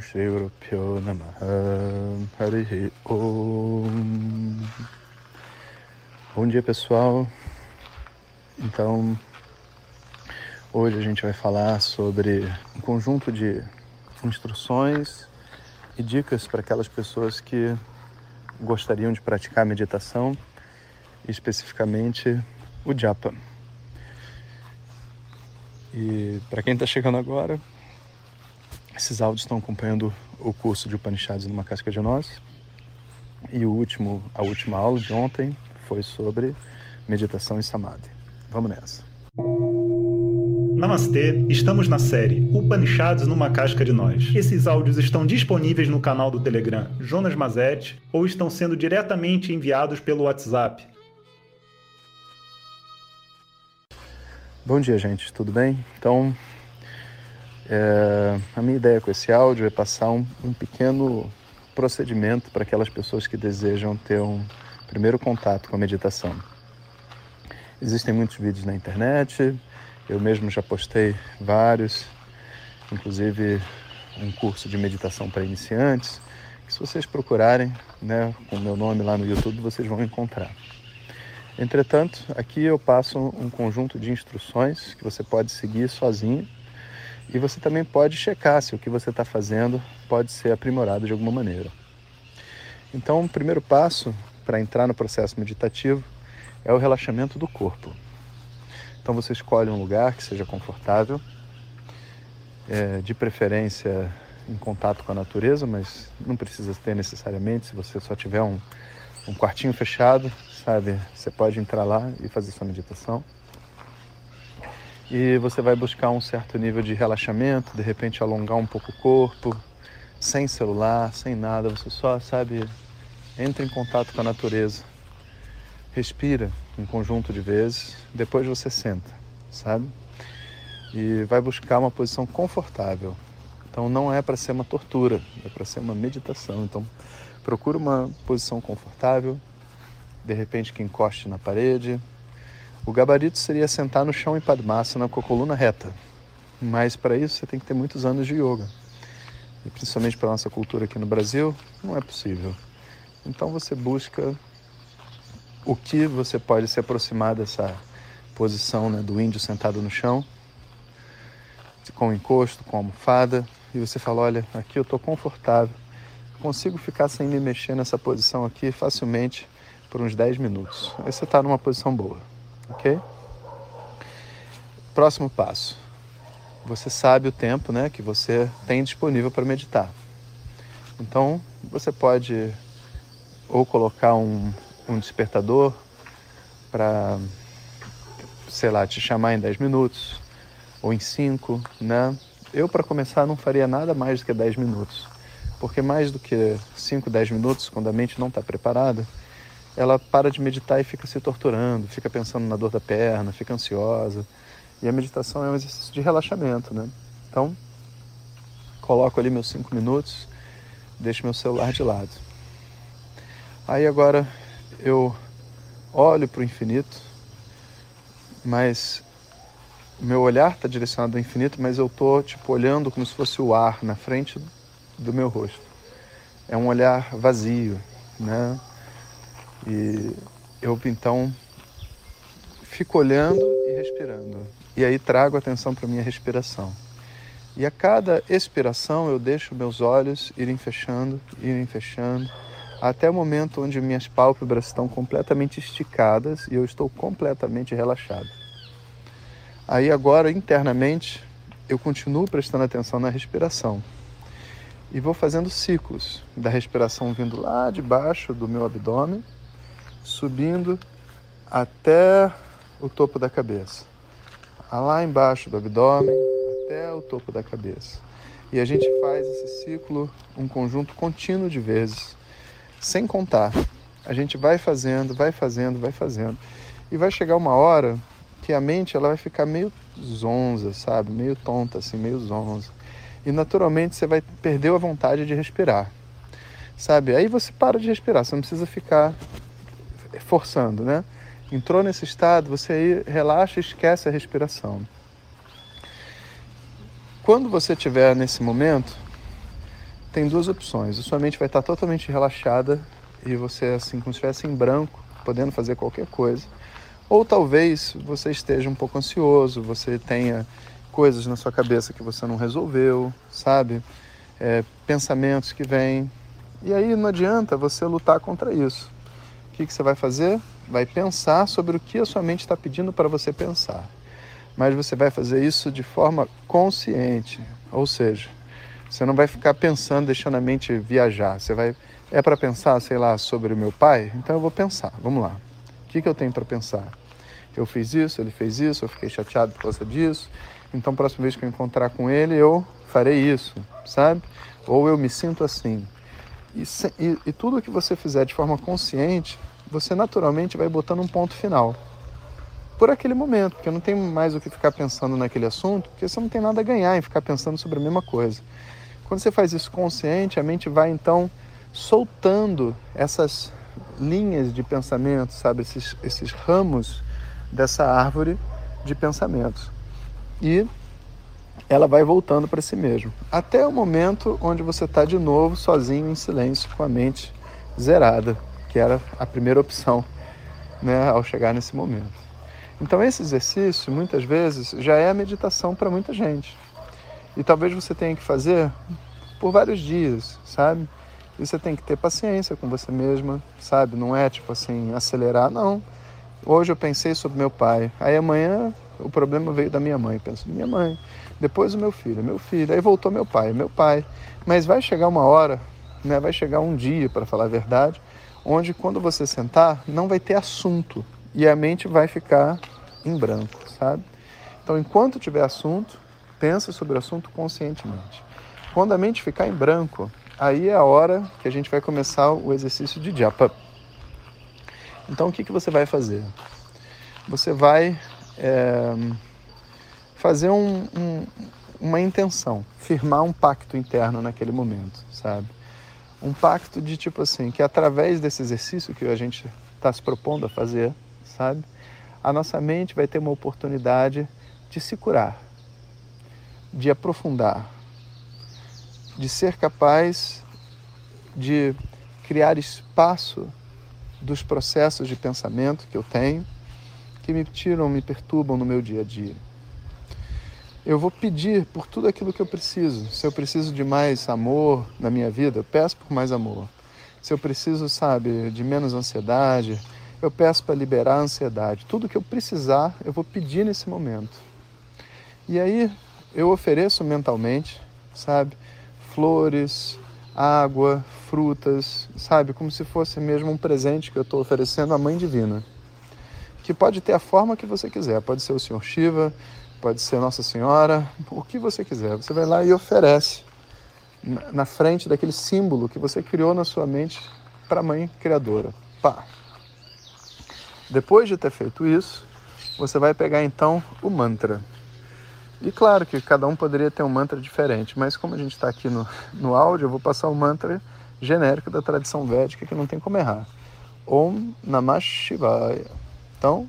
Shri Gurupyo Namaha Harihi Om Bom dia pessoal, então hoje a gente vai falar sobre um conjunto de instruções e dicas para aquelas pessoas que gostariam de praticar meditação, especificamente o japa. E para quem está chegando agora, esses áudios estão acompanhando o curso de Upanishads numa casca de nós. E o último, a última aula de ontem foi sobre meditação e samadhi. Vamos nessa. Namastê, estamos na série Upanishads numa casca de nós. Esses áudios estão disponíveis no canal do Telegram Jonas Mazet ou estão sendo diretamente enviados pelo WhatsApp. Bom dia, gente, tudo bem? Então, é, a minha ideia com esse áudio é passar um, um pequeno procedimento para aquelas pessoas que desejam ter um primeiro contato com a meditação. Existem muitos vídeos na internet, eu mesmo já postei vários, inclusive um curso de meditação para iniciantes, que se vocês procurarem né, com o meu nome lá no YouTube, vocês vão encontrar. Entretanto, aqui eu passo um conjunto de instruções que você pode seguir sozinho e você também pode checar se o que você está fazendo pode ser aprimorado de alguma maneira. Então, o primeiro passo para entrar no processo meditativo é o relaxamento do corpo. Então, você escolhe um lugar que seja confortável, é, de preferência em contato com a natureza, mas não precisa ter necessariamente. Se você só tiver um, um quartinho fechado, sabe, você pode entrar lá e fazer sua meditação e você vai buscar um certo nível de relaxamento, de repente alongar um pouco o corpo, sem celular, sem nada, você só, sabe, entra em contato com a natureza. Respira um conjunto de vezes, depois você senta, sabe? E vai buscar uma posição confortável. Então não é para ser uma tortura, é para ser uma meditação. Então procura uma posição confortável, de repente que encoste na parede, o gabarito seria sentar no chão em Padmasana com a coluna reta. Mas para isso você tem que ter muitos anos de yoga. E principalmente para nossa cultura aqui no Brasil, não é possível. Então você busca o que você pode se aproximar dessa posição né, do índio sentado no chão, com encosto, com almofada, e você fala: olha, aqui eu estou confortável, consigo ficar sem me mexer nessa posição aqui facilmente por uns 10 minutos. Aí você está numa posição boa ok? Próximo passo. Você sabe o tempo né, que você tem disponível para meditar. Então, você pode ou colocar um, um despertador para, sei lá, te chamar em 10 minutos ou em 5, né? Eu, para começar, não faria nada mais do que 10 minutos. Porque mais do que 5, 10 minutos, quando a mente não está preparada, ela para de meditar e fica se torturando, fica pensando na dor da perna, fica ansiosa. E a meditação é um exercício de relaxamento, né? Então, coloco ali meus cinco minutos, deixo meu celular de lado. Aí agora eu olho para o infinito, mas meu olhar está direcionado ao infinito, mas eu estou tipo olhando como se fosse o ar na frente do meu rosto. É um olhar vazio, né? E eu então fico olhando e respirando. E aí trago atenção para minha respiração. E a cada expiração eu deixo meus olhos irem fechando, irem fechando, até o momento onde minhas pálpebras estão completamente esticadas e eu estou completamente relaxado. Aí agora internamente eu continuo prestando atenção na respiração e vou fazendo ciclos da respiração vindo lá de baixo do meu abdômen subindo até o topo da cabeça. Lá embaixo do abdômen, até o topo da cabeça. E a gente faz esse ciclo, um conjunto contínuo de vezes, sem contar. A gente vai fazendo, vai fazendo, vai fazendo. E vai chegar uma hora que a mente ela vai ficar meio zonza, sabe? Meio tonta, assim, meio zonza. E naturalmente você vai perder a vontade de respirar. Sabe? Aí você para de respirar, você não precisa ficar forçando, né? Entrou nesse estado, você aí relaxa e esquece a respiração. Quando você estiver nesse momento, tem duas opções. A sua mente vai estar totalmente relaxada e você, assim, como se estivesse em branco, podendo fazer qualquer coisa. Ou talvez você esteja um pouco ansioso, você tenha coisas na sua cabeça que você não resolveu, sabe? É, pensamentos que vêm. E aí não adianta você lutar contra isso. Que, que você vai fazer? Vai pensar sobre o que a sua mente está pedindo para você pensar. Mas você vai fazer isso de forma consciente, ou seja, você não vai ficar pensando, deixando a mente viajar. Você vai é para pensar, sei lá, sobre o meu pai? Então eu vou pensar. Vamos lá. O que, que eu tenho para pensar? Eu fiz isso, ele fez isso, eu fiquei chateado por causa disso. Então, próxima vez que eu encontrar com ele, eu farei isso, sabe? Ou eu me sinto assim. E, e, e tudo que você fizer de forma consciente, você naturalmente vai botando um ponto final. Por aquele momento, porque não tem mais o que ficar pensando naquele assunto, porque você não tem nada a ganhar em ficar pensando sobre a mesma coisa. Quando você faz isso consciente, a mente vai então soltando essas linhas de pensamento, sabe, esses, esses ramos dessa árvore de pensamentos. E ela vai voltando para si mesmo, até o momento onde você está de novo sozinho em silêncio, com a mente zerada, que era a primeira opção, né, ao chegar nesse momento. Então esse exercício, muitas vezes, já é a meditação para muita gente. E talvez você tenha que fazer por vários dias, sabe? E você tem que ter paciência com você mesma, sabe? Não é tipo assim, acelerar, não. Hoje eu pensei sobre meu pai, aí amanhã o problema veio da minha mãe, penso, minha mãe. Depois o meu filho, meu filho, aí voltou meu pai, meu pai. Mas vai chegar uma hora, né? Vai chegar um dia, para falar a verdade, onde quando você sentar, não vai ter assunto e a mente vai ficar em branco, sabe? Então, enquanto tiver assunto, pensa sobre o assunto conscientemente. Quando a mente ficar em branco, aí é a hora que a gente vai começar o exercício de japa. Então, o que, que você vai fazer? Você vai é, fazer um, um, uma intenção, firmar um pacto interno naquele momento, sabe? Um pacto de tipo assim, que através desse exercício que a gente está se propondo a fazer, sabe? A nossa mente vai ter uma oportunidade de se curar, de aprofundar, de ser capaz de criar espaço dos processos de pensamento que eu tenho, que me tiram, me perturbam no meu dia a dia. Eu vou pedir por tudo aquilo que eu preciso. Se eu preciso de mais amor na minha vida, eu peço por mais amor. Se eu preciso, sabe, de menos ansiedade, eu peço para liberar a ansiedade. Tudo que eu precisar, eu vou pedir nesse momento. E aí eu ofereço mentalmente, sabe, flores, água, frutas, sabe? Como se fosse mesmo um presente que eu estou oferecendo à Mãe Divina. Que pode ter a forma que você quiser. Pode ser o Senhor Shiva, pode ser Nossa Senhora, o que você quiser. Você vai lá e oferece na frente daquele símbolo que você criou na sua mente para a Mãe Criadora. Pá. Depois de ter feito isso, você vai pegar então o mantra. E claro que cada um poderia ter um mantra diferente, mas como a gente está aqui no, no áudio, eu vou passar o mantra genérico da tradição védica que não tem como errar. Om Namah Shivaya. Então,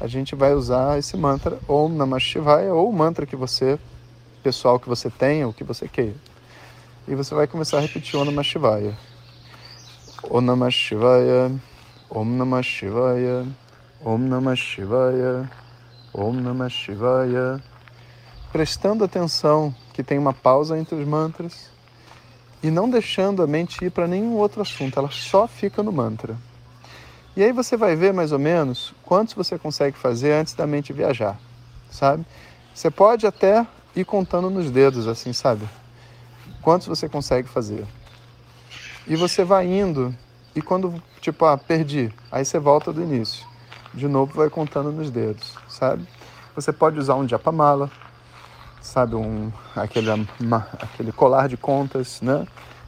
a gente vai usar esse mantra Om Namah Shivaya ou o mantra que você, pessoal que você tenha, o que você queira. E você vai começar a repetir Om Namah Shivaya. Om Namah Shivaya, Om Namah Shivaya, Om Namah Shivaya, Om Namah Shivaya prestando atenção que tem uma pausa entre os mantras e não deixando a mente ir para nenhum outro assunto, ela só fica no mantra. E aí você vai ver mais ou menos quantos você consegue fazer antes da mente viajar, sabe? Você pode até ir contando nos dedos, assim, sabe? Quantos você consegue fazer. E você vai indo, e quando, tipo, ah, perdi, aí você volta do início. De novo vai contando nos dedos, sabe? Você pode usar um japamala, sabe, um, aquele, uma, aquele colar de contas, né?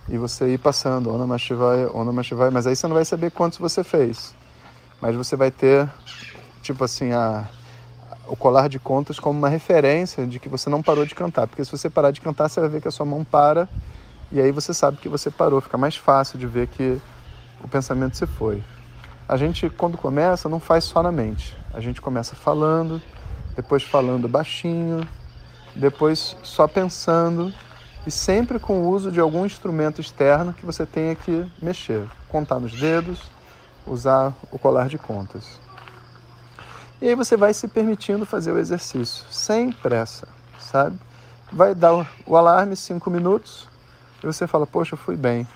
E você ir passando, Ona Mashivaya, mas aí você não vai saber quantos você fez. Mas você vai ter, tipo assim, a, o colar de contas como uma referência de que você não parou de cantar. Porque se você parar de cantar, você vai ver que a sua mão para e aí você sabe que você parou. Fica mais fácil de ver que o pensamento se foi. A gente, quando começa, não faz só na mente. A gente começa falando, depois falando baixinho, depois só pensando e sempre com o uso de algum instrumento externo que você tenha que mexer, contar nos dedos, usar o colar de contas. E aí você vai se permitindo fazer o exercício, sem pressa, sabe? Vai dar o alarme cinco minutos e você fala, poxa, fui bem.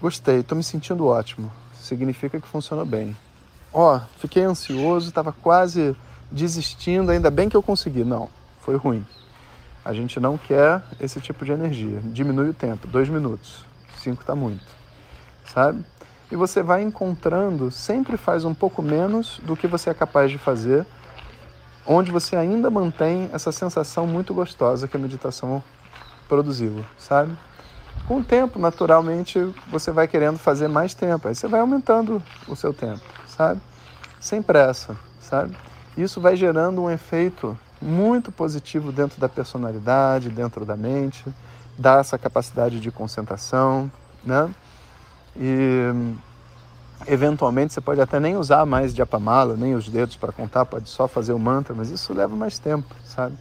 Gostei, estou me sentindo ótimo. Significa que funcionou bem. Ó, oh, fiquei ansioso, estava quase desistindo, ainda bem que eu consegui. Não, foi ruim. A gente não quer esse tipo de energia. Diminui o tempo, dois minutos. Cinco está muito, sabe? E você vai encontrando, sempre faz um pouco menos do que você é capaz de fazer, onde você ainda mantém essa sensação muito gostosa que a meditação produziu, sabe? Com o tempo, naturalmente, você vai querendo fazer mais tempo. Aí você vai aumentando o seu tempo, sabe? Sem pressa, sabe? Isso vai gerando um efeito muito positivo dentro da personalidade, dentro da mente, dá essa capacidade de concentração, né? E eventualmente você pode até nem usar mais de apamala, nem os dedos para contar, pode só fazer o mantra, mas isso leva mais tempo, sabe?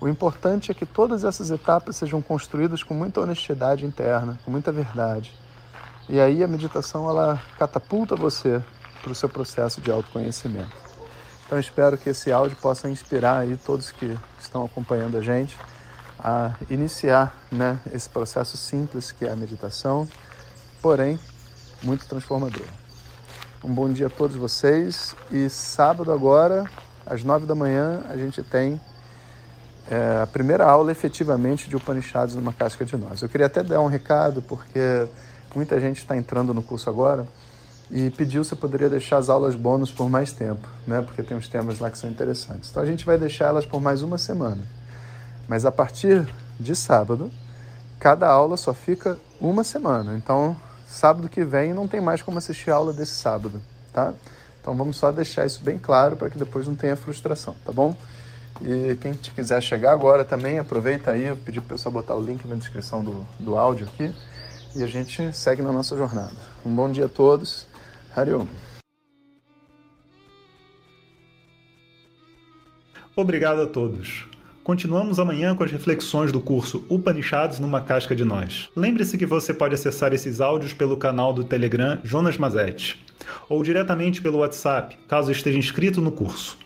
O importante é que todas essas etapas sejam construídas com muita honestidade interna, com muita verdade. E aí a meditação ela catapulta você para o seu processo de autoconhecimento. Então espero que esse áudio possa inspirar aí todos que estão acompanhando a gente a iniciar né, esse processo simples que é a meditação, porém muito transformador. Um bom dia a todos vocês e sábado agora, às nove da manhã, a gente tem é, a primeira aula efetivamente de Upanishads numa casca de nós. Eu queria até dar um recado porque muita gente está entrando no curso agora e pediu se eu poderia deixar as aulas bônus por mais tempo, né? Porque tem uns temas lá que são interessantes. Então a gente vai deixar elas por mais uma semana. Mas a partir de sábado, cada aula só fica uma semana. Então, sábado que vem não tem mais como assistir a aula desse sábado, tá? Então vamos só deixar isso bem claro para que depois não tenha frustração, tá bom? E quem quiser chegar agora também, aproveita aí, eu pedi para o pessoal botar o link na descrição do, do áudio aqui e a gente segue na nossa jornada. Um bom dia a todos Hariom. Obrigado a todos. Continuamos amanhã com as reflexões do curso Upanishads numa casca de nós. Lembre-se que você pode acessar esses áudios pelo canal do Telegram Jonas Mazetti ou diretamente pelo WhatsApp, caso esteja inscrito no curso.